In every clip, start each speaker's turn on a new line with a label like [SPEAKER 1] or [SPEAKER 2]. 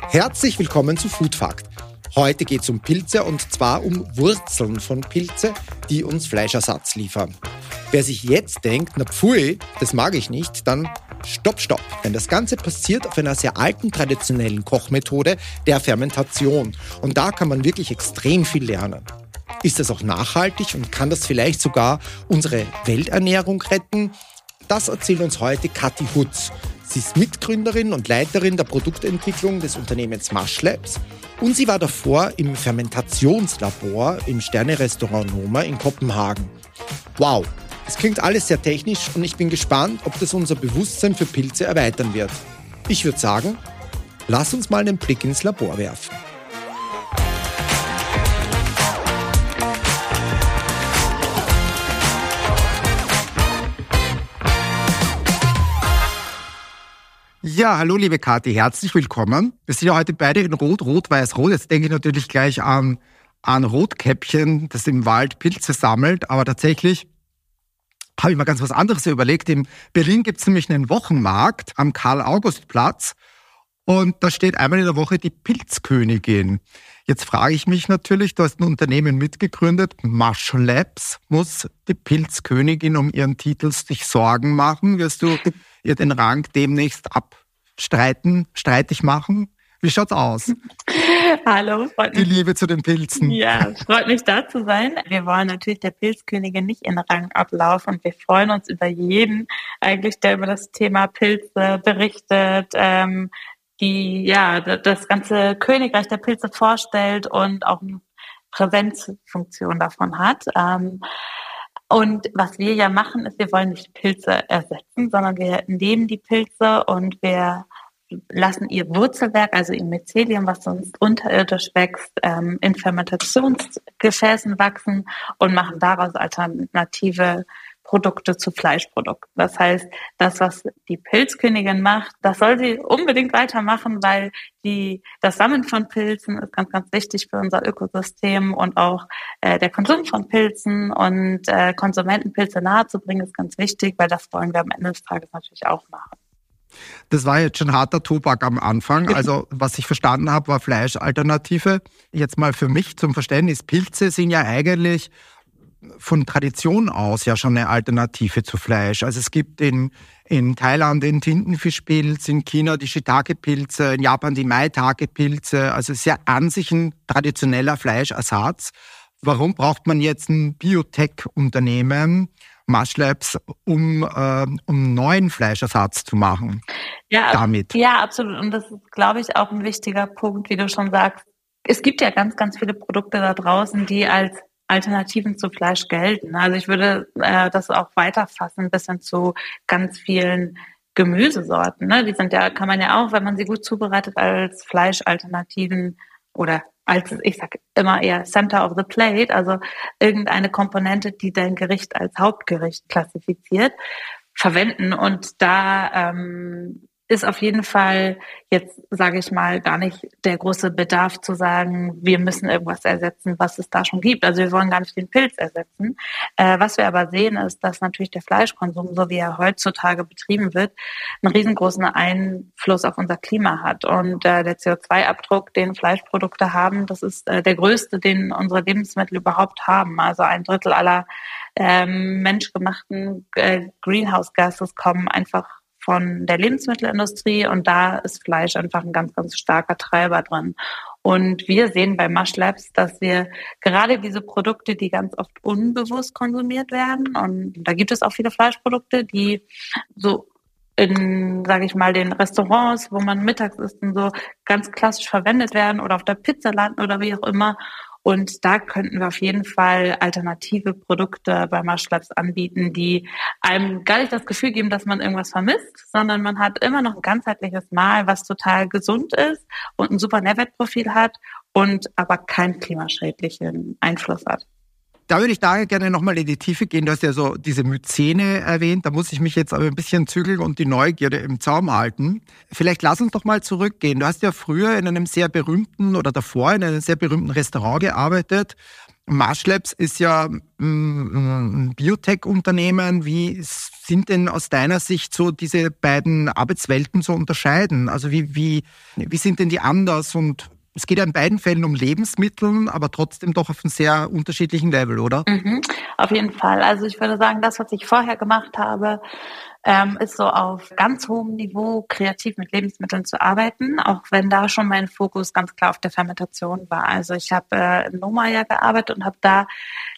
[SPEAKER 1] Herzlich willkommen zu Food Fact. Heute geht es um Pilze und zwar um Wurzeln von Pilze, die uns Fleischersatz liefern. Wer sich jetzt denkt, na pfui, das mag ich nicht, dann stopp, stopp. Denn das Ganze passiert auf einer sehr alten traditionellen Kochmethode der Fermentation. Und da kann man wirklich extrem viel lernen. Ist das auch nachhaltig und kann das vielleicht sogar unsere Welternährung retten? Das erzählt uns heute Kathi Hutz. Sie ist Mitgründerin und Leiterin der Produktentwicklung des Unternehmens Mush Labs und sie war davor im Fermentationslabor im Sterne-Restaurant Noma in Kopenhagen. Wow, es klingt alles sehr technisch und ich bin gespannt, ob das unser Bewusstsein für Pilze erweitern wird. Ich würde sagen, lass uns mal einen Blick ins Labor werfen. Ja, hallo liebe Kathi, herzlich willkommen. Wir sind ja heute beide in Rot, Rot, Weiß, Rot. Jetzt denke ich natürlich gleich an, an Rotkäppchen, das im Wald Pilze sammelt. Aber tatsächlich habe ich mal ganz was anderes überlegt. In Berlin gibt es nämlich einen Wochenmarkt am Karl-August-Platz. Und da steht einmal in der Woche die Pilzkönigin. Jetzt frage ich mich natürlich, du hast ein Unternehmen mitgegründet, Mush Labs. Muss die Pilzkönigin um ihren Titel sich Sorgen machen? Wirst du ihr den Rang demnächst abstreiten, streitig machen? Wie schaut's aus?
[SPEAKER 2] Hallo,
[SPEAKER 1] freut mich. Die Liebe zu den Pilzen.
[SPEAKER 2] Ja, freut mich da zu sein. Wir wollen natürlich der Pilzkönigin nicht in Rang ablaufen und wir freuen uns über jeden eigentlich, der über das Thema Pilze berichtet, ähm, die ja das ganze Königreich der Pilze vorstellt und auch eine Präsenzfunktion davon hat. Ähm, und was wir ja machen, ist, wir wollen nicht Pilze ersetzen, sondern wir nehmen die Pilze und wir lassen ihr Wurzelwerk, also ihr Mycelium, was sonst unterirdisch wächst, ähm, in Fermentationsgefäßen wachsen und machen daraus alternative Produkte zu Fleischprodukten. Das heißt, das, was die Pilzkönigin macht, das soll sie unbedingt weitermachen, weil die, das Sammeln von Pilzen ist ganz, ganz wichtig für unser Ökosystem und auch äh, der Konsum von Pilzen und äh, Konsumenten Pilze nahezubringen ist ganz wichtig, weil das wollen wir am Ende des Tages natürlich auch machen.
[SPEAKER 1] Das war jetzt schon harter Tobak am Anfang. Also was ich verstanden habe, war Fleischalternative. Jetzt mal für mich zum Verständnis, Pilze sind ja eigentlich von Tradition aus ja schon eine Alternative zu Fleisch. Also es gibt in, in Thailand den Tintenfischpilz, in China die Shiitake-Pilze, in Japan die Maitake-Pilze. Also es ist ja an sich ein traditioneller Fleischersatz. Warum braucht man jetzt ein Biotech-Unternehmen, Mushlabs, um, äh, um neuen Fleischersatz zu machen?
[SPEAKER 2] Ja, damit. ja, absolut. Und das ist, glaube ich, auch ein wichtiger Punkt, wie du schon sagst. Es gibt ja ganz, ganz viele Produkte da draußen, die als Alternativen zu Fleisch gelten. Also ich würde äh, das auch weiterfassen bis hin zu ganz vielen Gemüsesorten. Ne? Die sind ja, kann man ja auch, wenn man sie gut zubereitet, als Fleischalternativen oder als, ich sag immer eher Center of the Plate, also irgendeine Komponente, die dein Gericht als Hauptgericht klassifiziert, verwenden. Und da ähm, ist auf jeden Fall jetzt, sage ich mal, gar nicht der große Bedarf zu sagen, wir müssen irgendwas ersetzen, was es da schon gibt. Also wir wollen gar nicht den Pilz ersetzen. Äh, was wir aber sehen, ist, dass natürlich der Fleischkonsum, so wie er heutzutage betrieben wird, einen riesengroßen Einfluss auf unser Klima hat. Und äh, der CO2-Abdruck, den Fleischprodukte haben, das ist äh, der größte, den unsere Lebensmittel überhaupt haben. Also ein Drittel aller ähm, menschgemachten äh, Greenhouse-Gases kommen einfach von der Lebensmittelindustrie und da ist Fleisch einfach ein ganz, ganz starker Treiber drin. Und wir sehen bei Mush Labs, dass wir gerade diese Produkte, die ganz oft unbewusst konsumiert werden, und da gibt es auch viele Fleischprodukte, die so in, sage ich mal, den Restaurants, wo man mittags isst und so ganz klassisch verwendet werden oder auf der Pizza landen oder wie auch immer. Und da könnten wir auf jeden Fall alternative Produkte bei Maschlabs anbieten, die einem gar nicht das Gefühl geben, dass man irgendwas vermisst, sondern man hat immer noch ein ganzheitliches Mahl, was total gesund ist und ein super Nährwertprofil hat und aber keinen klimaschädlichen Einfluss hat.
[SPEAKER 1] Da würde ich daher gerne nochmal in die Tiefe gehen. Du hast ja so diese Myzene erwähnt. Da muss ich mich jetzt aber ein bisschen zügeln und die Neugierde im Zaum halten. Vielleicht lass uns doch mal zurückgehen. Du hast ja früher in einem sehr berühmten oder davor in einem sehr berühmten Restaurant gearbeitet. Marsh ist ja mm, ein Biotech-Unternehmen. Wie sind denn aus deiner Sicht so diese beiden Arbeitswelten zu unterscheiden? Also wie, wie, wie sind denn die anders? Und es geht ja in beiden Fällen um Lebensmittel, aber trotzdem doch auf einem sehr unterschiedlichen Level, oder?
[SPEAKER 2] Mhm, auf jeden Fall. Also ich würde sagen, das, was ich vorher gemacht habe, ähm, ist so auf ganz hohem Niveau kreativ mit Lebensmitteln zu arbeiten, auch wenn da schon mein Fokus ganz klar auf der Fermentation war. Also ich habe äh, in Noma ja gearbeitet und habe da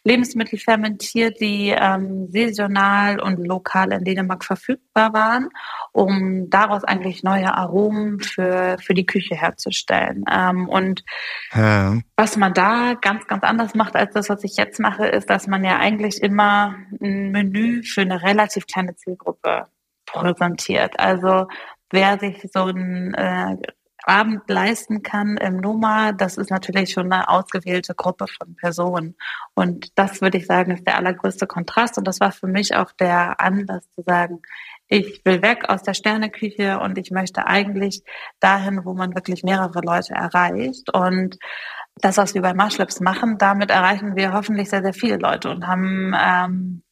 [SPEAKER 2] Lebensmittel fermentiert, die ähm, saisonal und lokal in Dänemark verfügbar waren, um daraus eigentlich neue Aromen für, für die Küche herzustellen. Ähm, und ja. was man da ganz, ganz anders macht als das, was ich jetzt mache, ist, dass man ja eigentlich immer ein Menü für eine relativ kleine Zielgruppe präsentiert. Also wer sich so ein äh, Abend leisten kann im Noma, das ist natürlich schon eine ausgewählte Gruppe von Personen. Und das würde ich sagen, ist der allergrößte Kontrast. Und das war für mich auch der Anlass zu sagen, ich will weg aus der Sterneküche und ich möchte eigentlich dahin, wo man wirklich mehrere Leute erreicht. Und das, was wir bei Marschlips machen, damit erreichen wir hoffentlich sehr, sehr viele Leute und haben ähm,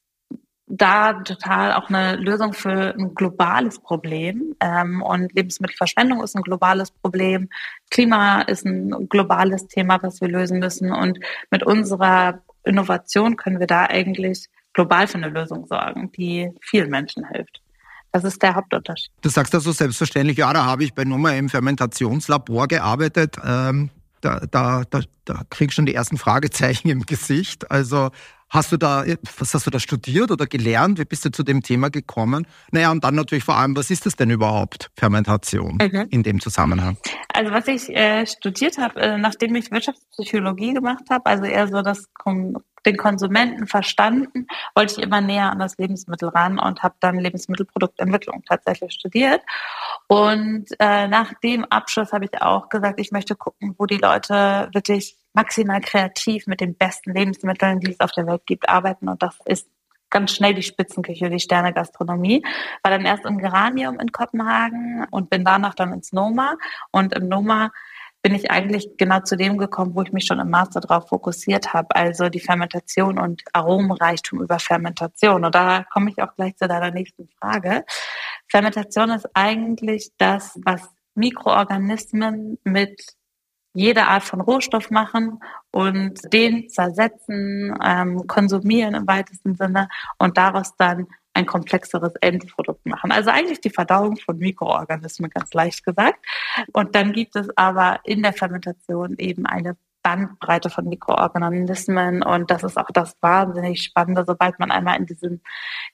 [SPEAKER 2] da total auch eine Lösung für ein globales Problem. Ähm, und Lebensmittelverschwendung ist ein globales Problem. Klima ist ein globales Thema, was wir lösen müssen. Und mit unserer Innovation können wir da eigentlich global für eine Lösung sorgen, die vielen Menschen hilft. Das ist der Hauptunterschied.
[SPEAKER 1] Du sagst also selbstverständlich, ja, da habe ich bei Nummer im Fermentationslabor gearbeitet. Ähm, da, da, da, da krieg ich schon die ersten Fragezeichen im Gesicht. Also Hast du da, was hast du da studiert oder gelernt? Wie bist du zu dem Thema gekommen? Naja, und dann natürlich vor allem, was ist das denn überhaupt, Fermentation mhm. in dem Zusammenhang?
[SPEAKER 2] Also was ich äh, studiert habe, äh, nachdem ich Wirtschaftspsychologie gemacht habe, also eher so das den Konsumenten verstanden, wollte ich immer näher an das Lebensmittel ran und habe dann Lebensmittelproduktentwicklung tatsächlich studiert. Und äh, nach dem Abschluss habe ich auch gesagt, ich möchte gucken, wo die Leute wirklich maximal kreativ mit den besten Lebensmitteln, die es auf der Welt gibt, arbeiten. Und das ist ganz schnell die Spitzenküche, die Sterne-Gastronomie. War dann erst im Geranium in Kopenhagen und bin danach dann ins Noma. Und im Noma bin ich eigentlich genau zu dem gekommen, wo ich mich schon im Master darauf fokussiert habe, also die Fermentation und Aromenreichtum über Fermentation. Und da komme ich auch gleich zu deiner nächsten Frage. Fermentation ist eigentlich das, was Mikroorganismen mit jede Art von Rohstoff machen und den zersetzen, ähm, konsumieren im weitesten Sinne und daraus dann ein komplexeres Endprodukt machen. Also eigentlich die Verdauung von Mikroorganismen, ganz leicht gesagt. Und dann gibt es aber in der Fermentation eben eine Bandbreite von Mikroorganismen und das ist auch das wahnsinnig Spannende. Sobald man einmal in diesen,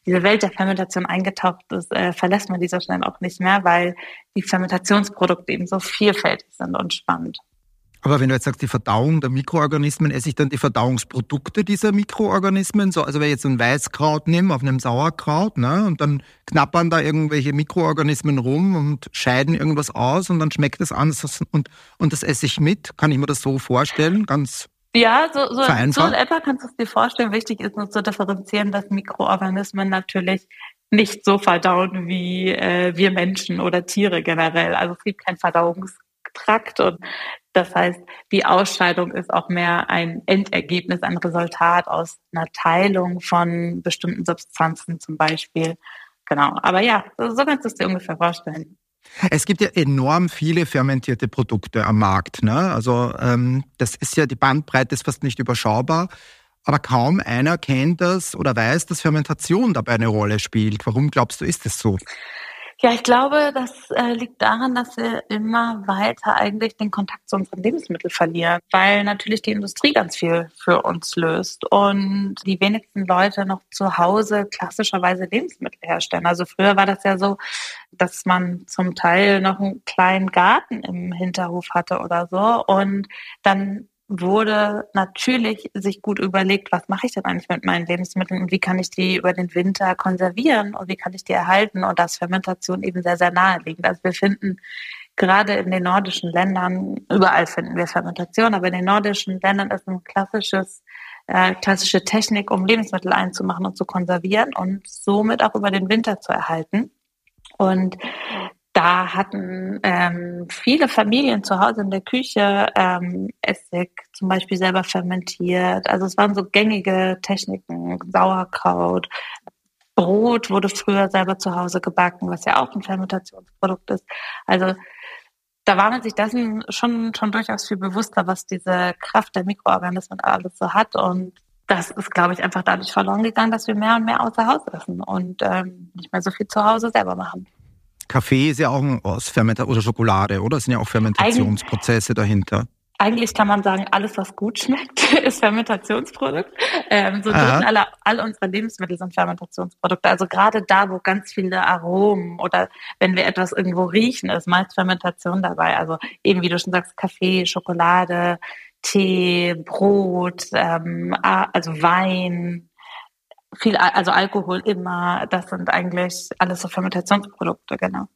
[SPEAKER 2] diese Welt der Fermentation eingetaucht ist, äh, verlässt man die so schnell auch nicht mehr, weil die Fermentationsprodukte eben so vielfältig sind und spannend.
[SPEAKER 1] Aber wenn du jetzt sagst, die Verdauung der Mikroorganismen, esse ich dann die Verdauungsprodukte dieser Mikroorganismen? So, also wenn ich jetzt ein Weißkraut nehme auf einem Sauerkraut, ne, und dann knappern da irgendwelche Mikroorganismen rum und scheiden irgendwas aus und dann schmeckt es anders und, und das esse ich mit. Kann ich mir das so vorstellen? Ganz
[SPEAKER 2] ja, so, so, so in etwa kannst du es dir vorstellen. Wichtig ist nur zu differenzieren, dass Mikroorganismen natürlich nicht so verdauen wie äh, wir Menschen oder Tiere generell. Also es gibt kein Verdauungstrakt und das heißt, die Ausscheidung ist auch mehr ein Endergebnis, ein Resultat aus einer Teilung von bestimmten Substanzen zum Beispiel. Genau. Aber ja, so kannst du es dir ungefähr vorstellen.
[SPEAKER 1] Es gibt ja enorm viele fermentierte Produkte am Markt. Ne? Also ähm, das ist ja, die Bandbreite ist fast nicht überschaubar. Aber kaum einer kennt das oder weiß, dass Fermentation dabei eine Rolle spielt. Warum glaubst du, ist es so?
[SPEAKER 2] Ja, ich glaube, das äh, liegt daran, dass wir immer weiter eigentlich den Kontakt zu unseren Lebensmitteln verlieren, weil natürlich die Industrie ganz viel für uns löst und die wenigsten Leute noch zu Hause klassischerweise Lebensmittel herstellen. Also früher war das ja so, dass man zum Teil noch einen kleinen Garten im Hinterhof hatte oder so und dann wurde natürlich sich gut überlegt, was mache ich denn eigentlich mit meinen Lebensmitteln und wie kann ich die über den Winter konservieren und wie kann ich die erhalten und das Fermentation eben sehr, sehr naheliegend. Also wir finden gerade in den nordischen Ländern, überall finden wir Fermentation, aber in den nordischen Ländern ist ein klassisches äh, klassische Technik, um Lebensmittel einzumachen und zu konservieren und somit auch über den Winter zu erhalten. Und da hatten ähm, viele Familien zu Hause in der Küche ähm, Essig zum Beispiel selber fermentiert. Also es waren so gängige Techniken, Sauerkraut, Brot wurde früher selber zu Hause gebacken, was ja auch ein Fermentationsprodukt ist. Also da war man sich dessen schon, schon durchaus viel bewusster, was diese Kraft der Mikroorganismen alles so hat. Und das ist, glaube ich, einfach dadurch verloren gegangen, dass wir mehr und mehr außer Haus essen und ähm, nicht mehr so viel zu Hause selber machen.
[SPEAKER 1] Kaffee ist ja auch aus Fermentation oder Schokolade, oder? Es sind ja auch Fermentationsprozesse Eig dahinter.
[SPEAKER 2] Eigentlich kann man sagen, alles, was gut schmeckt, ist Fermentationsprodukt. Ähm, so drin alle, all unsere Lebensmittel sind Fermentationsprodukte. Also gerade da, wo ganz viele Aromen oder wenn wir etwas irgendwo riechen, ist meist Fermentation dabei. Also eben, wie du schon sagst, Kaffee, Schokolade, Tee, Brot, ähm, also Wein, viel, also Alkohol immer, das sind eigentlich alles so Fermentationsprodukte, genau.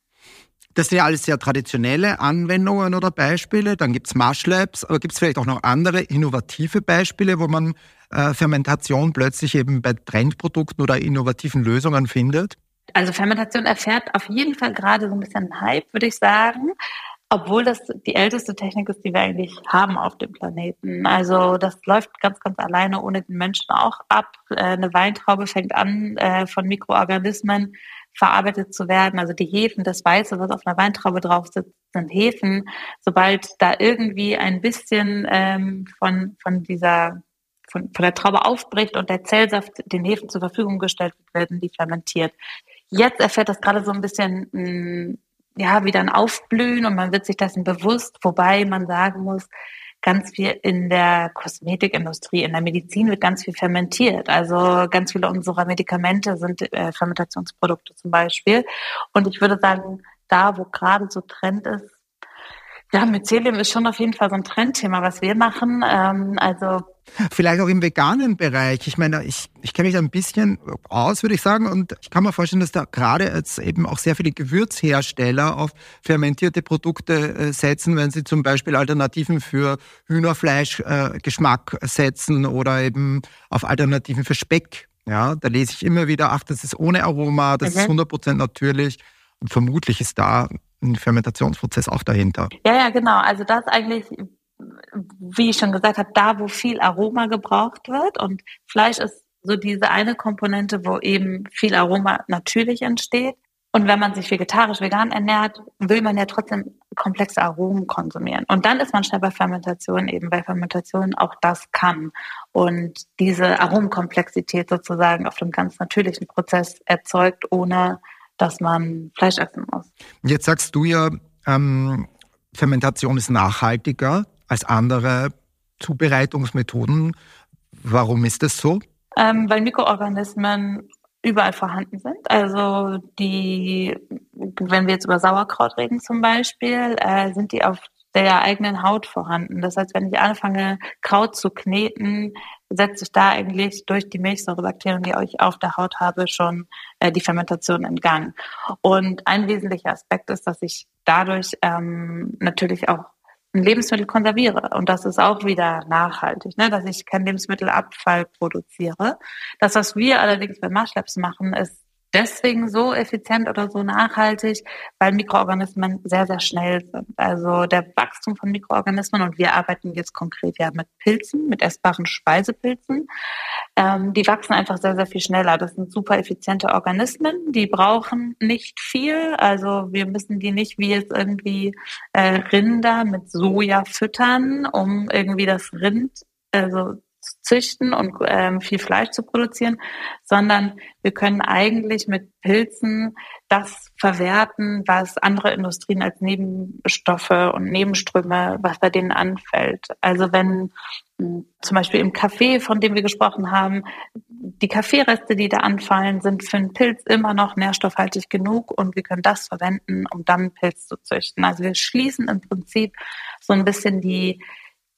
[SPEAKER 1] Das sind ja alles sehr traditionelle Anwendungen oder Beispiele. Dann gibt's Mashlabs, aber gibt's vielleicht auch noch andere innovative Beispiele, wo man äh, Fermentation plötzlich eben bei Trendprodukten oder innovativen Lösungen findet?
[SPEAKER 2] Also Fermentation erfährt auf jeden Fall gerade so ein bisschen Hype, würde ich sagen obwohl das die älteste Technik ist, die wir eigentlich haben auf dem Planeten. Also das läuft ganz, ganz alleine ohne den Menschen auch ab. Äh, eine Weintraube fängt an, äh, von Mikroorganismen verarbeitet zu werden. Also die Hefen, das Weiße, was auf einer Weintraube drauf sitzt, sind Hefen. Sobald da irgendwie ein bisschen ähm, von, von dieser von, von der Traube aufbricht und der Zellsaft den Hefen zur Verfügung gestellt wird, werden die fermentiert. Jetzt erfährt das gerade so ein bisschen mh, ja, wieder ein Aufblühen und man wird sich dessen bewusst, wobei man sagen muss, ganz viel in der Kosmetikindustrie, in der Medizin wird ganz viel fermentiert. Also ganz viele unserer Medikamente sind äh, Fermentationsprodukte zum Beispiel. Und ich würde sagen, da, wo gerade so Trend ist, ja, Mycelium ist schon auf jeden Fall so ein Trendthema, was wir machen. Ähm, also
[SPEAKER 1] Vielleicht auch im veganen Bereich. Ich meine, ich, ich kenne mich da ein bisschen aus, würde ich sagen. Und ich kann mir vorstellen, dass da gerade jetzt eben auch sehr viele Gewürzhersteller auf fermentierte Produkte äh, setzen, wenn sie zum Beispiel Alternativen für Hühnerfleischgeschmack äh, setzen oder eben auf Alternativen für Speck. Ja, da lese ich immer wieder, ach, das ist ohne Aroma, das mhm. ist 100% natürlich. Und vermutlich ist da ein Fermentationsprozess auch dahinter.
[SPEAKER 2] Ja, ja, genau. Also das eigentlich, wie ich schon gesagt habe, da, wo viel Aroma gebraucht wird. Und Fleisch ist so diese eine Komponente, wo eben viel Aroma natürlich entsteht. Und wenn man sich vegetarisch, vegan ernährt, will man ja trotzdem komplexe Aromen konsumieren. Und dann ist man schnell bei Fermentation eben, weil Fermentation auch das kann. Und diese Aromenkomplexität sozusagen auf dem ganz natürlichen Prozess erzeugt, ohne dass man Fleisch essen muss.
[SPEAKER 1] Jetzt sagst du ja, ähm, Fermentation ist nachhaltiger als andere Zubereitungsmethoden. Warum ist das so?
[SPEAKER 2] Ähm, weil Mikroorganismen überall vorhanden sind. Also die, wenn wir jetzt über Sauerkraut reden zum Beispiel, äh, sind die auf der eigenen Haut vorhanden. Das heißt, wenn ich anfange, Kraut zu kneten, setzt sich da eigentlich durch die Milchsäurebakterien, die ich auf der Haut habe, schon äh, die Fermentation in Gang. Und ein wesentlicher Aspekt ist, dass ich dadurch ähm, natürlich auch Lebensmittel konserviere. Und das ist auch wieder nachhaltig, ne? dass ich keinen Lebensmittelabfall produziere. Das, was wir allerdings bei Marschlabs machen, ist deswegen so effizient oder so nachhaltig, weil Mikroorganismen sehr, sehr schnell sind. Also der Wachstum von Mikroorganismen und wir arbeiten jetzt konkret ja mit Pilzen, mit essbaren Speisepilzen. Ähm, die wachsen einfach sehr, sehr viel schneller. Das sind super effiziente Organismen. Die brauchen nicht viel. Also wir müssen die nicht wie jetzt irgendwie äh, Rinder mit Soja füttern, um irgendwie das Rind also züchten und ähm, viel Fleisch zu produzieren, sondern wir können eigentlich mit Pilzen das verwerten, was andere Industrien als Nebenstoffe und Nebenströme, was bei denen anfällt. Also wenn hm, zum Beispiel im Kaffee, von dem wir gesprochen haben, die Kaffeereste, die da anfallen, sind für einen Pilz immer noch nährstoffhaltig genug und wir können das verwenden, um dann einen Pilz zu züchten. Also wir schließen im Prinzip so ein bisschen die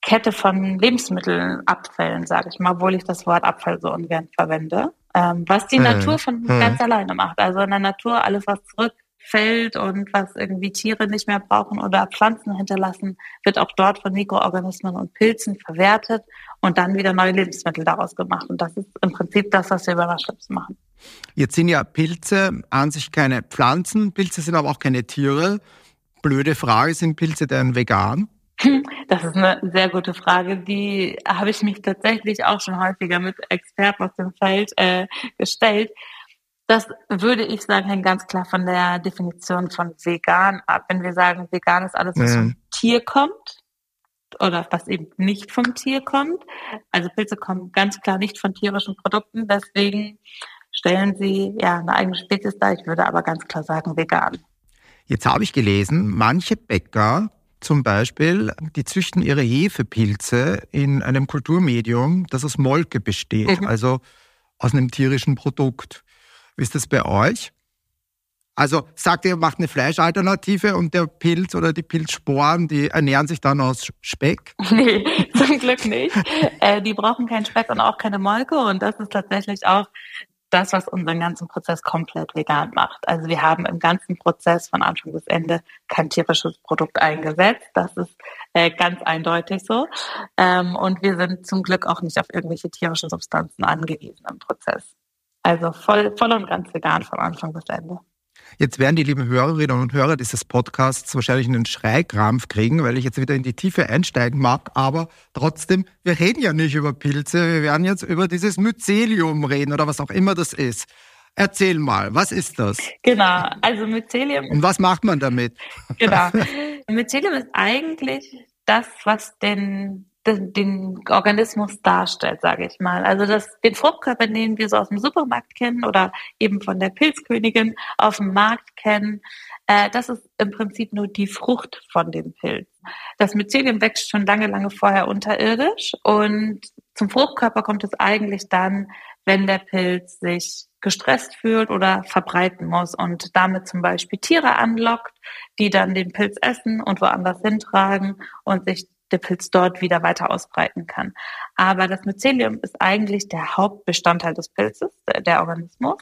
[SPEAKER 2] Kette von Lebensmittelabfällen, sage ich mal, obwohl ich das Wort Abfall so ungern verwende. Ähm, was die hm. Natur von hm. ganz alleine macht. Also in der Natur alles, was zurückfällt und was irgendwie Tiere nicht mehr brauchen oder Pflanzen hinterlassen, wird auch dort von Mikroorganismen und Pilzen verwertet und dann wieder neue Lebensmittel daraus gemacht. Und das ist im Prinzip das, was wir bei Waschlips machen.
[SPEAKER 1] Jetzt sind ja Pilze an sich keine Pflanzen, Pilze sind aber auch keine Tiere. Blöde Frage, sind Pilze denn vegan?
[SPEAKER 2] Das ist eine sehr gute Frage. Die habe ich mich tatsächlich auch schon häufiger mit Experten aus dem Feld äh, gestellt. Das würde ich sagen, hängt ganz klar von der Definition von vegan ab. Wenn wir sagen, vegan ist alles, was mhm. vom Tier kommt oder was eben nicht vom Tier kommt. Also Pilze kommen ganz klar nicht von tierischen Produkten. Deswegen stellen sie ja eine eigene Spezies dar. Ich würde aber ganz klar sagen, vegan.
[SPEAKER 1] Jetzt habe ich gelesen, manche Bäcker zum Beispiel, die züchten ihre Hefepilze in einem Kulturmedium, das aus Molke besteht, mhm. also aus einem tierischen Produkt. Wie ist das bei euch? Also sagt ihr, macht eine Fleischalternative und der Pilz oder die Pilzsporen, die ernähren sich dann aus Speck?
[SPEAKER 2] Nee, zum Glück nicht. äh, die brauchen keinen Speck und auch keine Molke und das ist tatsächlich auch das, was unseren ganzen Prozess komplett vegan macht. Also wir haben im ganzen Prozess von Anfang bis Ende kein tierisches Produkt eingesetzt. Das ist äh, ganz eindeutig so. Ähm, und wir sind zum Glück auch nicht auf irgendwelche tierischen Substanzen angewiesen im Prozess. Also voll, voll und ganz vegan von Anfang bis Ende.
[SPEAKER 1] Jetzt werden die lieben Hörerinnen und Hörer dieses Podcasts wahrscheinlich einen Schreikrampf kriegen, weil ich jetzt wieder in die Tiefe einsteigen mag. Aber trotzdem, wir reden ja nicht über Pilze. Wir werden jetzt über dieses Mycelium reden oder was auch immer das ist. Erzähl mal, was ist das?
[SPEAKER 2] Genau, also Mycelium.
[SPEAKER 1] Und was macht man damit?
[SPEAKER 2] Genau. Mycelium ist eigentlich das, was den den, den Organismus darstellt, sage ich mal. Also das, den Fruchtkörper, den wir so aus dem Supermarkt kennen oder eben von der Pilzkönigin auf dem Markt kennen, äh, das ist im Prinzip nur die Frucht von dem Pilz. Das Mycelium wächst schon lange, lange vorher unterirdisch und zum Fruchtkörper kommt es eigentlich dann, wenn der Pilz sich gestresst fühlt oder verbreiten muss und damit zum Beispiel Tiere anlockt, die dann den Pilz essen und woanders hintragen und sich der Pilz dort wieder weiter ausbreiten kann. Aber das Mycelium ist eigentlich der Hauptbestandteil des Pilzes, der, der Organismus.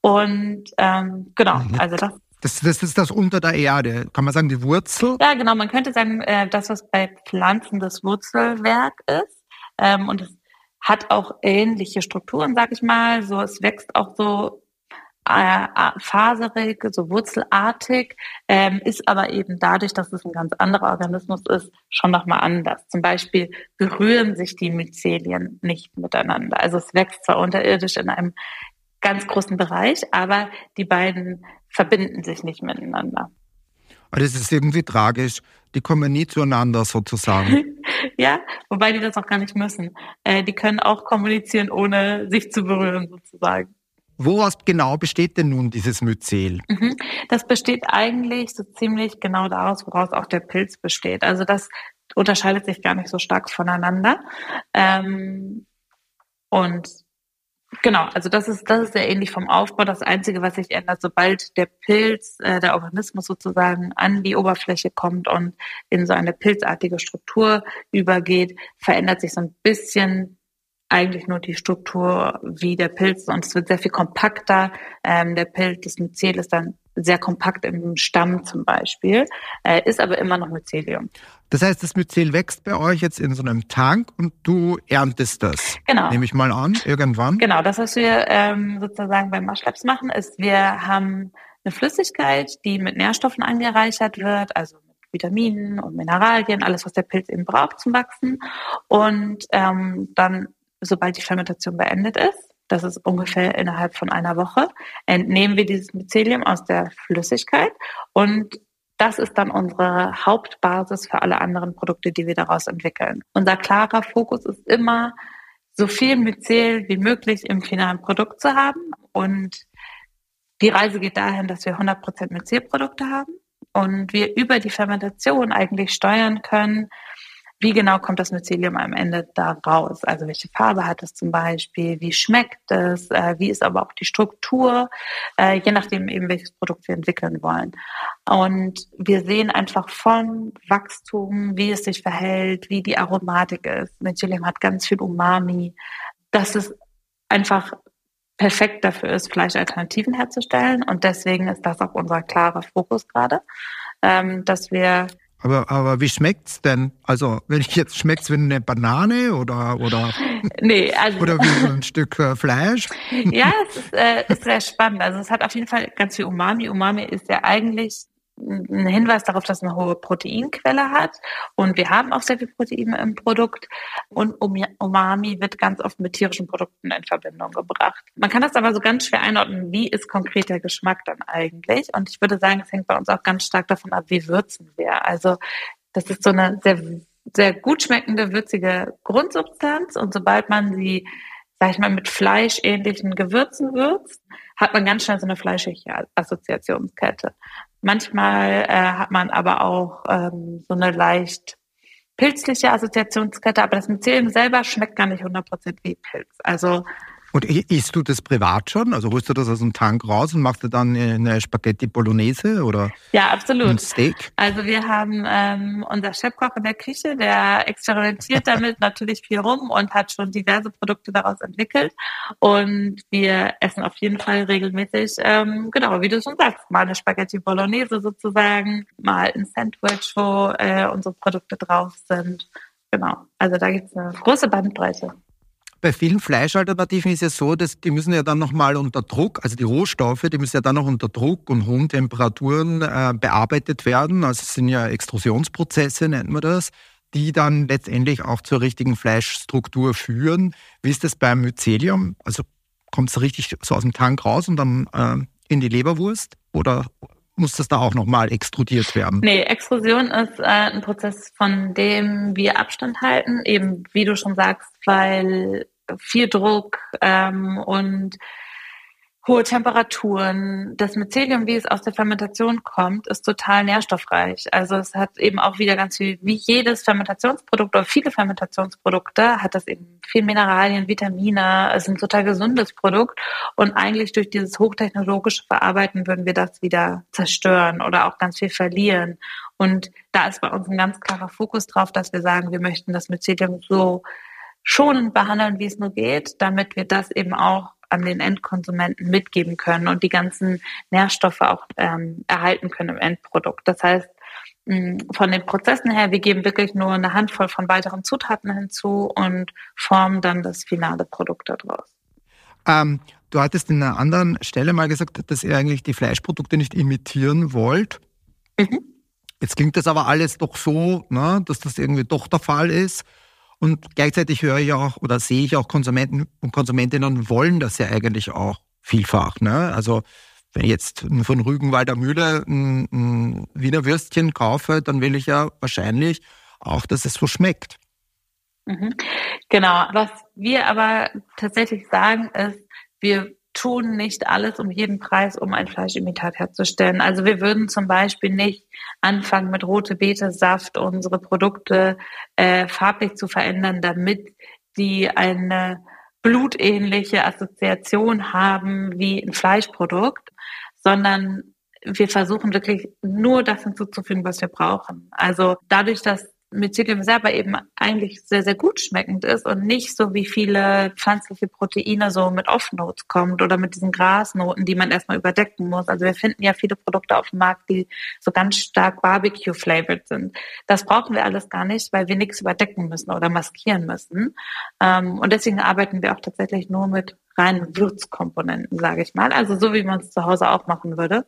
[SPEAKER 2] Und ähm, genau, mhm. also das
[SPEAKER 1] das, das ist das unter der Erde. Kann man sagen, die Wurzel?
[SPEAKER 2] Ja, genau. Man könnte sagen, äh, das, was bei Pflanzen das Wurzelwerk ist. Ähm, und es hat auch ähnliche Strukturen, sag ich mal. So, es wächst auch so äh, faserig, so wurzelartig, ähm, ist aber eben dadurch, dass es ein ganz anderer Organismus ist, schon nochmal anders. Zum Beispiel berühren sich die Myzelien nicht miteinander. Also es wächst zwar unterirdisch in einem ganz großen Bereich, aber die beiden verbinden sich nicht miteinander.
[SPEAKER 1] Das ist irgendwie tragisch. Die kommen nie zueinander sozusagen.
[SPEAKER 2] ja, wobei die das auch gar nicht müssen. Äh, die können auch kommunizieren, ohne sich zu berühren sozusagen.
[SPEAKER 1] Woraus genau besteht denn nun dieses Myzel?
[SPEAKER 2] Mhm. Das besteht eigentlich so ziemlich genau daraus, woraus auch der Pilz besteht. Also das unterscheidet sich gar nicht so stark voneinander. Ähm, und genau, also das ist, das ist sehr ähnlich vom Aufbau. Das Einzige, was sich ändert, sobald der Pilz, äh, der Organismus sozusagen an die Oberfläche kommt und in so eine pilzartige Struktur übergeht, verändert sich so ein bisschen eigentlich nur die Struktur wie der Pilz und es wird sehr viel kompakter. Ähm, der Pilz, das Myzel ist dann sehr kompakt im Stamm zum Beispiel, äh, ist aber immer noch Mycelium.
[SPEAKER 1] Das heißt, das Myzel wächst bei euch jetzt in so einem Tank und du erntest das.
[SPEAKER 2] Genau.
[SPEAKER 1] Nehme ich mal an, irgendwann.
[SPEAKER 2] Genau, das, was wir ähm, sozusagen beim Maschlabs machen, ist, wir haben eine Flüssigkeit, die mit Nährstoffen angereichert wird, also mit Vitaminen und Mineralien, alles, was der Pilz eben braucht zum Wachsen. Und ähm, dann sobald die Fermentation beendet ist, das ist ungefähr innerhalb von einer Woche, entnehmen wir dieses Mycelium aus der Flüssigkeit und das ist dann unsere Hauptbasis für alle anderen Produkte, die wir daraus entwickeln. Unser klarer Fokus ist immer, so viel Mycel wie möglich im finalen Produkt zu haben und die Reise geht dahin, dass wir 100% Mycelprodukte haben und wir über die Fermentation eigentlich steuern können, wie genau kommt das Mycelium am Ende da raus? Also welche Farbe hat es zum Beispiel? Wie schmeckt es? Äh, wie ist aber auch die Struktur? Äh, je nachdem eben, welches Produkt wir entwickeln wollen. Und wir sehen einfach von Wachstum, wie es sich verhält, wie die Aromatik ist. Mycelium hat ganz viel Umami. Dass es einfach perfekt dafür ist, Fleischalternativen herzustellen. Und deswegen ist das auch unser klarer Fokus gerade, ähm, dass wir
[SPEAKER 1] Aber, aber wie schmeckt's denn? Also, wenn ich jetzt schmeckt's wie eine Banane oder oder
[SPEAKER 2] nee, also,
[SPEAKER 1] oder wie ein Stück äh, Fleisch?
[SPEAKER 2] ja, es ist, äh, ist sehr spannend. Also es hat auf jeden Fall ganz viel Umami. Umami ist ja eigentlich ein Hinweis darauf, dass es eine hohe Proteinquelle hat. Und wir haben auch sehr viel Protein im Produkt. Und Umami wird ganz oft mit tierischen Produkten in Verbindung gebracht. Man kann das aber so ganz schwer einordnen, wie ist konkret der Geschmack dann eigentlich. Und ich würde sagen, es hängt bei uns auch ganz stark davon ab, wie würzen wir. Also das ist so eine sehr, sehr gut schmeckende, würzige Grundsubstanz. Und sobald man sie sag ich mal, mit fleischähnlichen Gewürzen würzt, hat man ganz schnell so eine fleischliche Assoziationskette. Manchmal äh, hat man aber auch ähm, so eine leicht pilzliche Assoziationskette, aber das Mycelium selber schmeckt gar nicht 100% wie Pilz. Also
[SPEAKER 1] und isst du das privat schon? Also holst du das aus dem Tank raus und machst du dann eine Spaghetti Bolognese oder
[SPEAKER 2] ja, absolut.
[SPEAKER 1] ein Steak?
[SPEAKER 2] Also wir haben ähm, unser Chefkoch in der Küche, der experimentiert damit natürlich viel rum und hat schon diverse Produkte daraus entwickelt. Und wir essen auf jeden Fall regelmäßig, ähm, genau, wie du schon sagst, mal eine Spaghetti Bolognese sozusagen, mal ein Sandwich, wo äh, unsere Produkte drauf sind. Genau, also da gibt es eine große Bandbreite.
[SPEAKER 1] Bei vielen Fleischalternativen ist es so, dass die müssen ja dann nochmal unter Druck, also die Rohstoffe, die müssen ja dann noch unter Druck und hohen Temperaturen äh, bearbeitet werden. Also es sind ja Extrusionsprozesse, nennt man das, die dann letztendlich auch zur richtigen Fleischstruktur führen. Wie ist das beim Mycelium? Also kommt es richtig so aus dem Tank raus und dann äh, in die Leberwurst? Oder muss das da auch nochmal extrudiert werden?
[SPEAKER 2] Nee, Extrusion ist äh, ein Prozess, von dem wir Abstand halten, eben wie du schon sagst, weil viel Druck ähm, und hohe Temperaturen. Das Mycelium, wie es aus der Fermentation kommt, ist total nährstoffreich. Also es hat eben auch wieder ganz viel, wie jedes Fermentationsprodukt oder viele Fermentationsprodukte, hat das eben viel Mineralien, Vitamine. Es ist ein total gesundes Produkt. Und eigentlich durch dieses hochtechnologische Verarbeiten würden wir das wieder zerstören oder auch ganz viel verlieren. Und da ist bei uns ein ganz klarer Fokus drauf, dass wir sagen, wir möchten das Mycelium so schonend behandeln, wie es nur geht, damit wir das eben auch an den Endkonsumenten mitgeben können und die ganzen Nährstoffe auch ähm, erhalten können im Endprodukt. Das heißt, von den Prozessen her, wir geben wirklich nur eine Handvoll von weiteren Zutaten hinzu und formen dann das finale Produkt daraus.
[SPEAKER 1] Ähm, du hattest in einer anderen Stelle mal gesagt, dass ihr eigentlich die Fleischprodukte nicht imitieren wollt. Mhm. Jetzt klingt das aber alles doch so, ne, dass das irgendwie doch der Fall ist. Und gleichzeitig höre ich auch oder sehe ich auch Konsumenten und Konsumentinnen wollen das ja eigentlich auch vielfach. Ne? Also wenn ich jetzt von Rügenwalder Mühle ein, ein Wiener Würstchen kaufe, dann will ich ja wahrscheinlich auch, dass es so schmeckt.
[SPEAKER 2] Mhm. Genau. Was wir aber tatsächlich sagen, ist, wir tun nicht alles um jeden Preis, um ein Fleischimitat herzustellen. Also wir würden zum Beispiel nicht anfangen, mit rote Beete-Saft unsere Produkte äh, farblich zu verändern, damit die eine blutähnliche Assoziation haben wie ein Fleischprodukt, sondern wir versuchen wirklich nur das hinzuzufügen, was wir brauchen. Also dadurch, dass Mycelium selber eben eigentlich sehr, sehr gut schmeckend ist und nicht so wie viele pflanzliche Proteine so mit Off-Notes kommt oder mit diesen Grasnoten, die man erstmal überdecken muss. Also wir finden ja viele Produkte auf dem Markt, die so ganz stark Barbecue-flavored sind. Das brauchen wir alles gar nicht, weil wir nichts überdecken müssen oder maskieren müssen. Ähm, und deswegen arbeiten wir auch tatsächlich nur mit reinen Würzkomponenten, sage ich mal. Also so, wie man es zu Hause auch machen würde.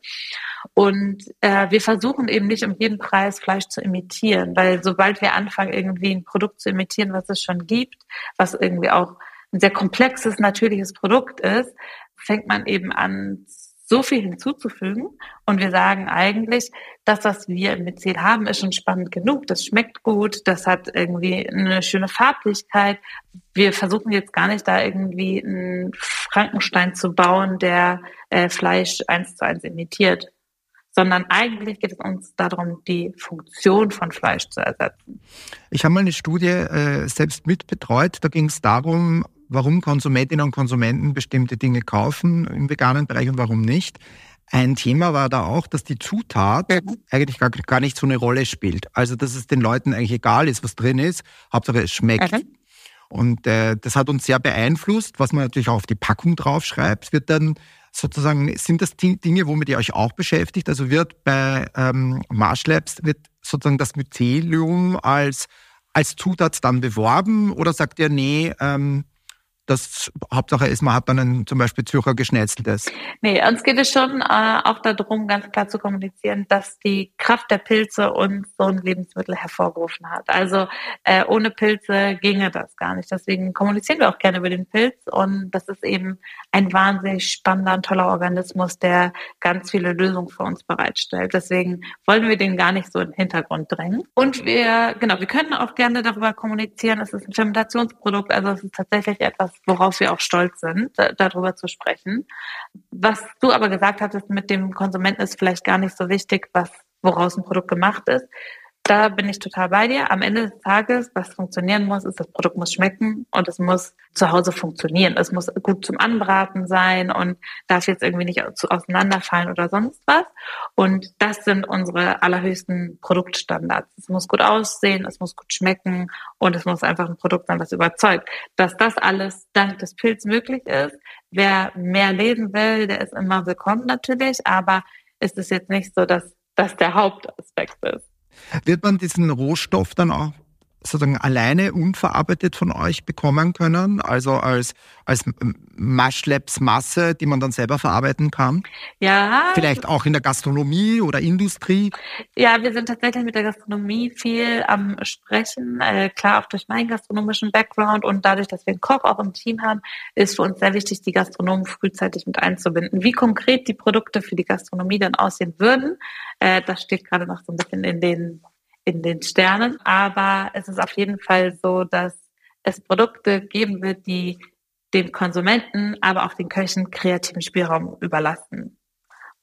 [SPEAKER 2] Und äh, wir versuchen eben nicht um jeden Preis Fleisch zu imitieren, weil sobald wir anfangen, irgendwie ein Produkt zu imitieren, was es schon gibt, was irgendwie auch ein sehr komplexes, natürliches Produkt ist, fängt man eben an, so viel hinzuzufügen. Und wir sagen eigentlich, das, was wir im Myzel haben, ist schon spannend genug. Das schmeckt gut, das hat irgendwie eine schöne Farblichkeit. Wir versuchen jetzt gar nicht da irgendwie einen Frankenstein zu bauen, der äh, Fleisch eins zu eins imitiert sondern eigentlich geht es uns darum, die Funktion von Fleisch zu ersetzen.
[SPEAKER 1] Ich habe mal eine Studie äh, selbst mitbetreut. Da ging es darum, warum Konsumentinnen und Konsumenten bestimmte Dinge kaufen im veganen Bereich und warum nicht. Ein Thema war da auch, dass die Zutat eigentlich gar, gar, nicht so eine Rolle spielt. Also, dass es den Leuten eigentlich egal ist, was drin ist. Hauptsache, es schmeckt. Mhm. Und äh, das hat uns sehr beeinflusst, was man natürlich auch auf die Packung draufschreibt, wird dann sozusagen, sind das Dinge, womit ihr euch auch beschäftigt? Also wird bei ähm, Marsh Labs, wird sozusagen das Mycelium als, als Zutat dann beworben oder sagt ihr, nee, ähm, das Hauptsache ist, man hat dann ein, zum Beispiel Zürcher Geschnetzeltes.
[SPEAKER 2] Nee, uns geht es schon äh, auch darum, ganz klar zu kommunizieren, dass die Kraft der Pilze uns so ein Lebensmittel hervorgerufen hat. Also äh, ohne Pilze ginge das gar nicht. Deswegen kommunizieren wir auch gerne über den Pilz und das ist eben ein wahnsinnig spannender und toller Organismus, der ganz viele Lösungen für uns bereitstellt. Deswegen wollen wir den gar nicht so in den Hintergrund drängen. Und wir, genau, wir können auch gerne darüber kommunizieren. Es ist ein Fermentationsprodukt, also es ist tatsächlich etwas, worauf wir auch stolz sind, darüber zu sprechen. Was du aber gesagt hattest mit dem Konsumenten ist vielleicht gar nicht so wichtig, was woraus ein Produkt gemacht ist. Da bin ich total bei dir. Am Ende des Tages, was funktionieren muss, ist, das Produkt muss schmecken und es muss zu Hause funktionieren. Es muss gut zum Anbraten sein und darf jetzt irgendwie nicht auseinanderfallen oder sonst was. Und das sind unsere allerhöchsten Produktstandards. Es muss gut aussehen, es muss gut schmecken und es muss einfach ein Produkt sein, das überzeugt. Dass das alles dank des Pilz möglich ist. Wer mehr lesen will, der ist immer willkommen natürlich, aber ist es jetzt nicht so, dass das der Hauptaspekt ist.
[SPEAKER 1] Wird man diesen Rohstoff dann auch sozusagen alleine unverarbeitet von euch bekommen können, also als, als Mashlabs Masse, die man dann selber verarbeiten kann?
[SPEAKER 2] Ja.
[SPEAKER 1] Vielleicht auch in der Gastronomie oder Industrie?
[SPEAKER 2] Ja, wir sind tatsächlich mit der Gastronomie viel am Sprechen, äh, klar auch durch meinen gastronomischen Background und dadurch, dass wir einen Koch auch im Team haben, ist für uns sehr wichtig, die Gastronomen frühzeitig mit einzubinden. Wie konkret die Produkte für die Gastronomie dann aussehen würden, äh, das steht gerade noch so ein bisschen in den in den Sternen. Aber es ist auf jeden Fall so, dass es Produkte geben wird, die den Konsumenten, aber auch den Köchen kreativen Spielraum überlassen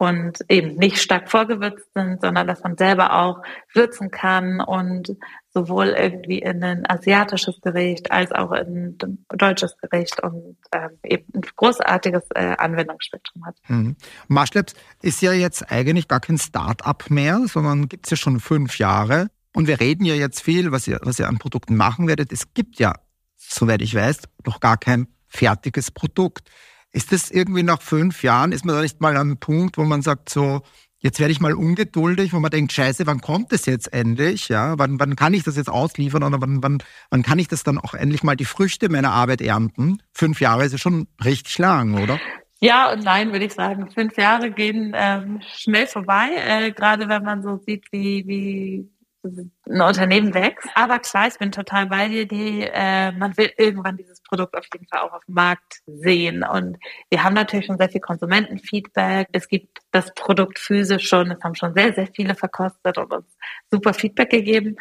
[SPEAKER 2] und eben nicht stark vorgewürzt sind, sondern dass man selber auch würzen kann und sowohl irgendwie in ein asiatisches Gericht als auch in ein deutsches Gericht und ähm, eben ein großartiges äh, Anwendungsspektrum hat.
[SPEAKER 1] Mhm. Mashlabs ist ja jetzt eigentlich gar kein Start-up mehr, sondern gibt es ja schon fünf Jahre. Und wir reden ja jetzt viel, was ihr, was ihr an Produkten machen werdet. Es gibt ja, soweit ich weiß, noch gar kein fertiges Produkt. Ist das irgendwie nach fünf Jahren, ist man da nicht mal an einem Punkt, wo man sagt, so, jetzt werde ich mal ungeduldig, wo man denkt, scheiße, wann kommt es jetzt endlich? Ja, wann, wann kann ich das jetzt ausliefern oder wann, wann, wann kann ich das dann auch endlich mal die Früchte meiner Arbeit ernten? Fünf Jahre ist ja schon richtig lang, oder?
[SPEAKER 2] Ja und nein, würde ich sagen. Fünf Jahre gehen ähm, schnell vorbei, äh, gerade wenn man so sieht, wie, wie ein Unternehmen wächst. Aber klar, ich bin total bei dir, die, äh, man will irgendwann dieses Produkt auf jeden Fall auch auf dem Markt sehen. Und wir haben natürlich schon sehr viel Konsumentenfeedback. Es gibt das Produkt physisch schon, es haben schon sehr, sehr viele verkostet und uns super Feedback gegeben.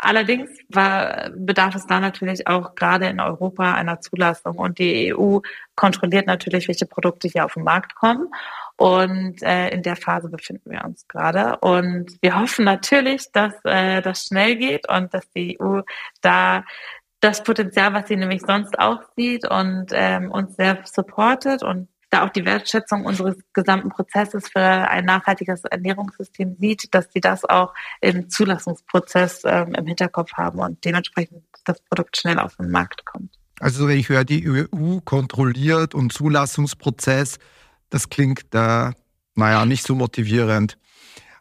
[SPEAKER 2] Allerdings war, bedarf es da natürlich auch gerade in Europa einer Zulassung und die EU kontrolliert natürlich, welche Produkte hier auf den Markt kommen. Und äh, in der Phase befinden wir uns gerade. Und wir hoffen natürlich, dass äh, das schnell geht und dass die EU da das Potenzial, was sie nämlich sonst auch sieht und ähm, uns sehr supportet und da auch die Wertschätzung unseres gesamten Prozesses für ein nachhaltiges Ernährungssystem sieht, dass sie das auch im Zulassungsprozess ähm, im Hinterkopf haben und dementsprechend das Produkt schnell auf den Markt kommt.
[SPEAKER 1] Also wenn ich höre, die EU kontrolliert und Zulassungsprozess, das klingt, äh, naja, nicht so motivierend.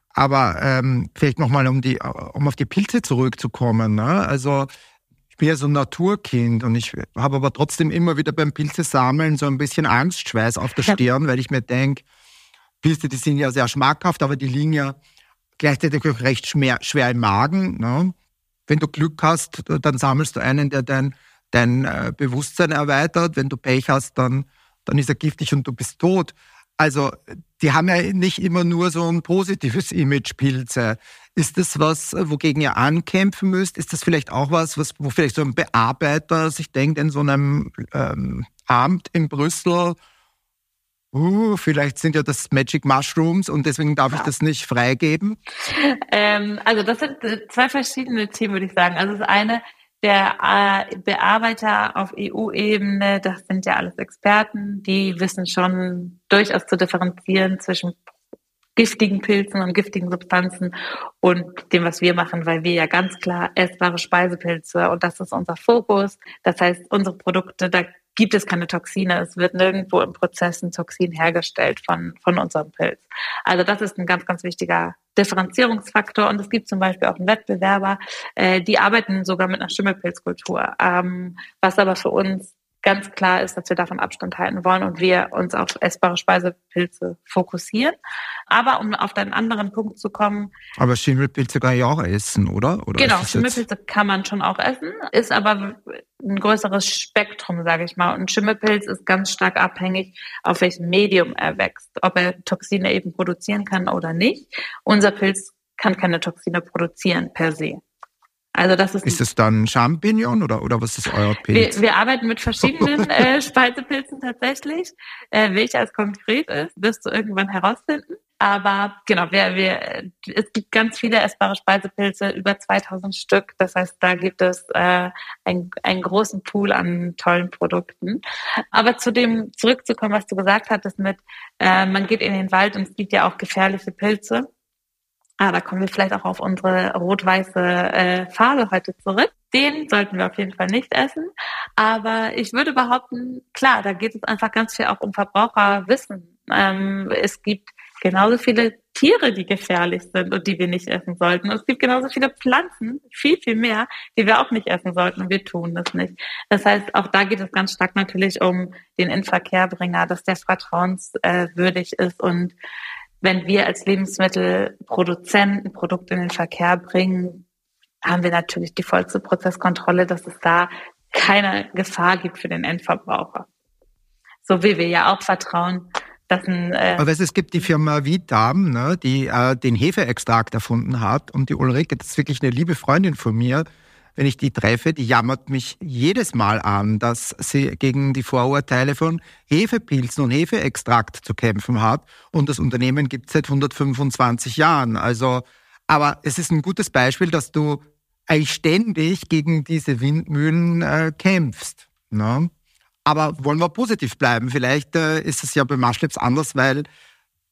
[SPEAKER 1] Aber ähm, vielleicht nochmal, um, die, um auf die Pilze zurückzukommen. Ne? Also ich bin ja so ein Naturkind und ich habe aber trotzdem immer wieder beim Pilze sammeln so ein bisschen Angstschweiß auf der Stirn, weil ich mir denke, Pilze, die sind ja sehr schmackhaft, aber die liegen ja gleichzeitig auch recht schwer, schwer im Magen. Ne? Wenn du Glück hast, dann sammelst du einen, der dein, dein äh, Bewusstsein erweitert. Wenn du Pech hast, dann dann ist er giftig und du bist tot. Also die haben ja nicht immer nur so ein positives Image, Pilze. Ist das was, wogegen ihr ankämpfen müsst? Ist das vielleicht auch was, was wo vielleicht so ein Bearbeiter sich denkt in so einem ähm, Amt in Brüssel, uh, vielleicht sind ja das Magic Mushrooms und deswegen darf ich das nicht freigeben?
[SPEAKER 2] Ähm, also das sind zwei verschiedene Themen, würde ich sagen. Also das eine der äh, Bearbeiter auf EU-Ebene, das sind ja alles Experten, die wissen schon durchaus zu differenzieren zwischen giftigen Pilzen und giftigen Substanzen und dem, was wir machen, weil wir ja ganz klar essbare Speisepilze und das ist unser Fokus. Das heißt, unsere Produkte, da gibt es keine Toxine. Es wird nirgendwo im Prozess ein Toxin hergestellt von, von unserem Pilz. Also das ist ein ganz, ganz wichtiger Differenzierungsfaktor. Und es gibt zum Beispiel auch einen Wettbewerber, äh, die arbeiten sogar mit einer Schimmelpilzkultur, ähm, was aber für uns ganz klar ist, dass wir davon Abstand halten wollen und wir uns auf essbare Speisepilze fokussieren. Aber um auf deinen anderen Punkt zu kommen.
[SPEAKER 1] Aber Schimmelpilze kann ich auch essen, oder? oder
[SPEAKER 2] genau, Schimmelpilze kann man schon auch essen, ist aber ein größeres Spektrum, sage ich mal. Und Schimmelpilz ist ganz stark abhängig, auf welchem Medium er wächst, ob er Toxine eben produzieren kann oder nicht. Unser Pilz kann keine Toxine produzieren per se.
[SPEAKER 1] Also das ist. Ist es dann Champignon oder, oder was ist euer Pilz?
[SPEAKER 2] Wir, wir arbeiten mit verschiedenen äh, Speisepilzen tatsächlich. Äh, welcher es konkret ist, wirst du irgendwann herausfinden. Aber genau, wir, wir, es gibt ganz viele essbare Speisepilze, über 2000 Stück. Das heißt, da gibt es äh, einen, einen großen Pool an tollen Produkten. Aber zu dem zurückzukommen, was du gesagt hattest mit, äh, man geht in den Wald und es gibt ja auch gefährliche Pilze. Ah, da kommen wir vielleicht auch auf unsere rot-weiße äh, Farbe heute zurück. Den sollten wir auf jeden Fall nicht essen. Aber ich würde behaupten, klar, da geht es einfach ganz viel auch um Verbraucherwissen. Ähm, es gibt genauso viele Tiere, die gefährlich sind und die wir nicht essen sollten. Und es gibt genauso viele Pflanzen, viel, viel mehr, die wir auch nicht essen sollten und wir tun das nicht. Das heißt, auch da geht es ganz stark natürlich um den Inverkehrbringer, dass der vertrauenswürdig ist und wenn wir als Lebensmittelproduzenten Produkte in den Verkehr bringen, haben wir natürlich die vollste Prozesskontrolle, dass es da keine Gefahr gibt für den Endverbraucher. So wie wir ja auch vertrauen, dass ein.
[SPEAKER 1] Äh Aber es gibt die Firma Vitam, ne, die äh, den Hefeextrakt erfunden hat. Und die Ulrike, das ist wirklich eine liebe Freundin von mir, wenn ich die treffe, die jammert mich jedes Mal an, dass sie gegen die Vorurteile von Hefepilzen und Hefeextrakt zu kämpfen hat. Und das Unternehmen gibt es seit 125 Jahren. Also, aber es ist ein gutes Beispiel, dass du eigentlich ständig gegen diese Windmühlen äh, kämpfst. Ne? Aber wollen wir positiv bleiben? Vielleicht äh, ist es ja bei Maschleps anders, weil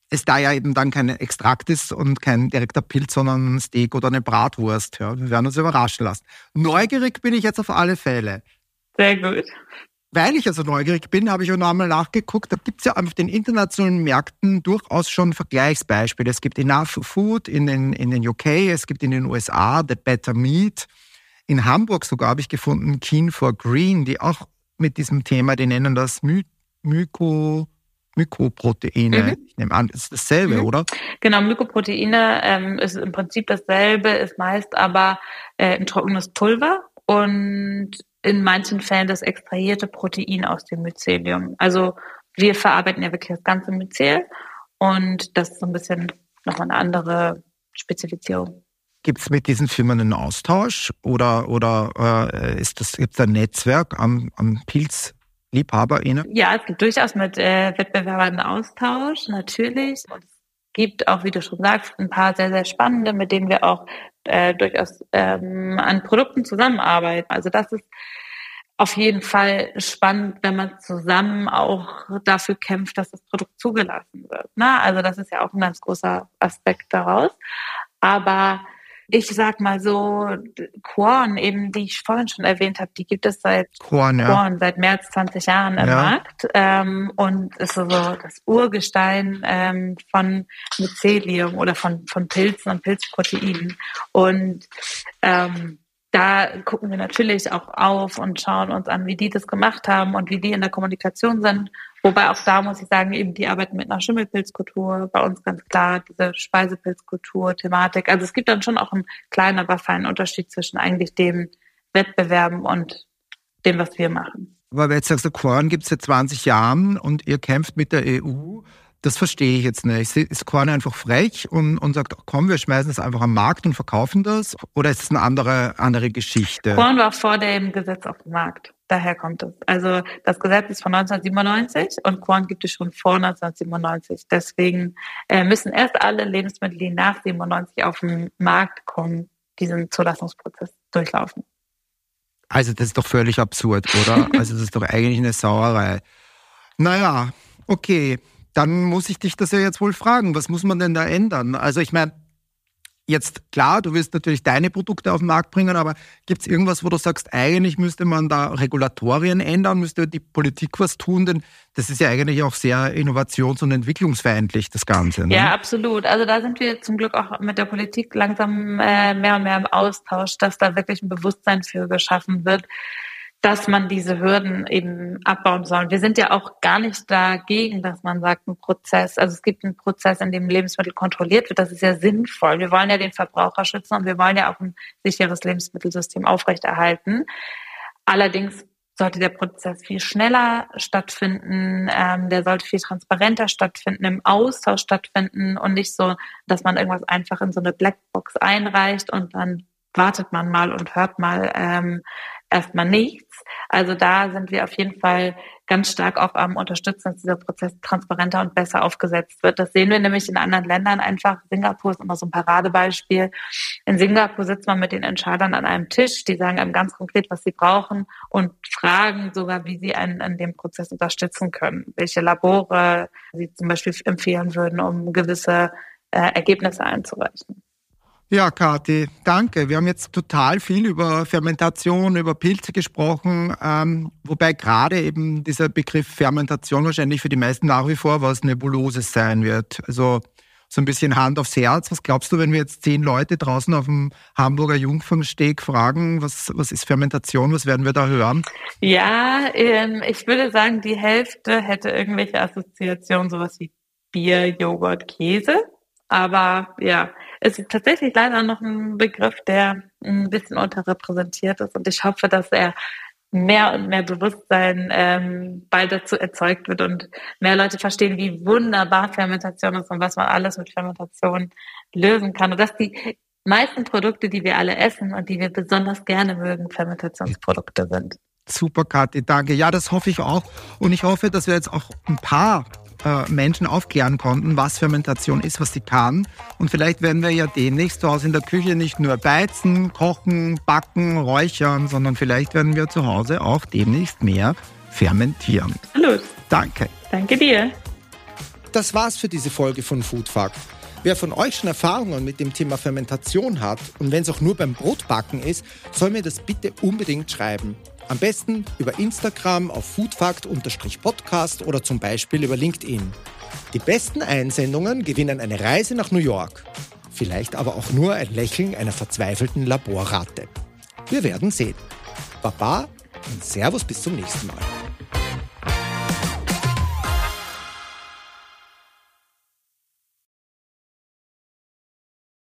[SPEAKER 1] es da ja eben dann kein Extrakt ist und kein direkter Pilz, sondern ein Steak oder eine Bratwurst. Ja, wir werden uns überraschen lassen. Neugierig bin ich jetzt auf alle Fälle.
[SPEAKER 2] Sehr gut.
[SPEAKER 1] Weil ich also neugierig bin, habe ich auch nochmal nachgeguckt. Da gibt es ja auf den internationalen Märkten durchaus schon Vergleichsbeispiele. Es gibt Enough Food in den, in den UK, es gibt in den USA The Better Meat. In Hamburg sogar habe ich gefunden Keen for Green, die auch mit diesem Thema, die nennen das My Myko Mykoproteine. Mhm. Ich nehme an, ist dasselbe, mhm. oder?
[SPEAKER 2] Genau, Mykoproteine ähm, ist im Prinzip dasselbe, ist meist aber äh, ein trockenes Pulver und in manchen Fällen das extrahierte Protein aus dem Mycelium. Also wir verarbeiten ja wirklich das ganze Myzel und das ist so ein bisschen nochmal eine andere Spezifizierung.
[SPEAKER 1] Gibt es mit diesen Firmen einen Austausch oder, oder äh, ist das, gibt es ein Netzwerk an, an Pilz, LiebhaberInnen?
[SPEAKER 2] Ja, es gibt durchaus mit äh, Wettbewerbern Austausch, natürlich. Und es gibt auch, wie du schon sagst, ein paar sehr, sehr spannende, mit denen wir auch äh, durchaus ähm, an Produkten zusammenarbeiten. Also das ist auf jeden Fall spannend, wenn man zusammen auch dafür kämpft, dass das Produkt zugelassen wird. Ne? Also das ist ja auch ein ganz großer Aspekt daraus. Aber ich sag mal so, Korn, eben, die ich vorhin schon erwähnt habe, die gibt es seit Korn, ja. Korn seit mehr als 20 Jahren im ja. Markt ähm, und ist so das Urgestein ähm, von Mycelium oder von, von Pilzen und Pilzproteinen. Und ähm, da gucken wir natürlich auch auf und schauen uns an, wie die das gemacht haben und wie die in der Kommunikation sind. Wobei auch da muss ich sagen, eben die arbeiten mit einer Schimmelpilzkultur, bei uns ganz klar diese Speisepilzkultur-Thematik. Also es gibt dann schon auch einen kleinen, aber feinen Unterschied zwischen eigentlich dem Wettbewerben und dem, was wir machen.
[SPEAKER 1] Aber wenn jetzt sagst Korn gibt es seit 20 Jahren und ihr kämpft mit der EU, das verstehe ich jetzt nicht. Ist Korn einfach frech und, und sagt, komm, wir schmeißen es einfach am Markt und verkaufen das? Oder ist es eine andere, andere Geschichte?
[SPEAKER 2] Korn war vor dem Gesetz auf dem Markt. Daher kommt es. Also das Gesetz ist von 1997 und Korn gibt es schon vor 1997. Deswegen äh, müssen erst alle Lebensmittel, die nach 97 auf den Markt kommen, diesen Zulassungsprozess durchlaufen.
[SPEAKER 1] Also das ist doch völlig absurd, oder? also das ist doch eigentlich eine Sauerei. Naja, okay dann muss ich dich das ja jetzt wohl fragen. Was muss man denn da ändern? Also ich meine, Jetzt klar, du willst natürlich deine Produkte auf den Markt bringen, aber gibt es irgendwas, wo du sagst, eigentlich müsste man da Regulatorien ändern, müsste die Politik was tun? Denn das ist ja eigentlich auch sehr innovations- und entwicklungsfeindlich, das Ganze.
[SPEAKER 2] Ne? Ja, absolut. Also da sind wir zum Glück auch mit der Politik langsam äh, mehr und mehr im Austausch, dass da wirklich ein Bewusstsein für geschaffen wird, dass man diese Hürden eben abbauen soll. Wir sind ja auch gar nicht dagegen, dass man sagt, ein Prozess, also es gibt einen Prozess, in dem Lebensmittel kontrolliert wird. Das ist ja sinnvoll. Wir wollen ja den Verbraucher schützen und wir wollen ja auch ein sicheres Lebensmittelsystem aufrechterhalten. Allerdings sollte der Prozess viel schneller stattfinden, ähm, der sollte viel transparenter stattfinden, im Austausch stattfinden und nicht so, dass man irgendwas einfach in so eine Blackbox einreicht und dann wartet man mal und hört mal ähm, erstmal nichts. Also da sind wir auf jeden Fall ganz stark auch am Unterstützen, dass dieser Prozess transparenter und besser aufgesetzt wird. Das sehen wir nämlich in anderen Ländern einfach. Singapur ist immer so ein Paradebeispiel. In Singapur sitzt man mit den Entscheidern an einem Tisch, die sagen einem ganz konkret, was sie brauchen und fragen sogar, wie sie einen an dem Prozess unterstützen können, welche Labore sie zum Beispiel empfehlen würden, um gewisse äh, Ergebnisse einzureichen.
[SPEAKER 1] Ja, Kathi, danke. Wir haben jetzt total viel über Fermentation, über Pilze gesprochen, ähm, wobei gerade eben dieser Begriff Fermentation wahrscheinlich für die meisten nach wie vor was Nebuloses sein wird. Also so ein bisschen Hand aufs Herz. Was glaubst du, wenn wir jetzt zehn Leute draußen auf dem Hamburger Jungfernsteg fragen, was, was ist Fermentation, was werden wir da hören?
[SPEAKER 2] Ja, ähm, ich würde sagen, die Hälfte hätte irgendwelche Assoziationen, sowas wie Bier, Joghurt, Käse. Aber ja, ist tatsächlich leider noch ein Begriff, der ein bisschen unterrepräsentiert ist. Und ich hoffe, dass er mehr und mehr Bewusstsein ähm, bald dazu erzeugt wird und mehr Leute verstehen, wie wunderbar Fermentation ist und was man alles mit Fermentation lösen kann. Und dass die meisten Produkte, die wir alle essen und die wir besonders gerne mögen, Fermentationsprodukte sind.
[SPEAKER 1] Super, Kathi, danke. Ja, das hoffe ich auch. Und ich hoffe, dass wir jetzt auch ein paar äh, Menschen aufklären konnten, was Fermentation ist, was sie kann. Und vielleicht werden wir ja demnächst zu Hause in der Küche nicht nur beizen, kochen, backen, räuchern, sondern vielleicht werden wir zu Hause auch demnächst mehr fermentieren.
[SPEAKER 2] Hallo.
[SPEAKER 1] Danke.
[SPEAKER 2] Danke dir.
[SPEAKER 1] Das war's für diese Folge von Food Fact. Wer von euch schon Erfahrungen mit dem Thema Fermentation hat und wenn es auch nur beim Brotbacken ist, soll mir das bitte unbedingt schreiben. Am besten über Instagram auf foodfakt-podcast oder zum Beispiel über LinkedIn. Die besten Einsendungen gewinnen eine Reise nach New York. Vielleicht aber auch nur ein Lächeln einer verzweifelten Laborratte. Wir werden sehen. Baba und Servus bis zum nächsten Mal.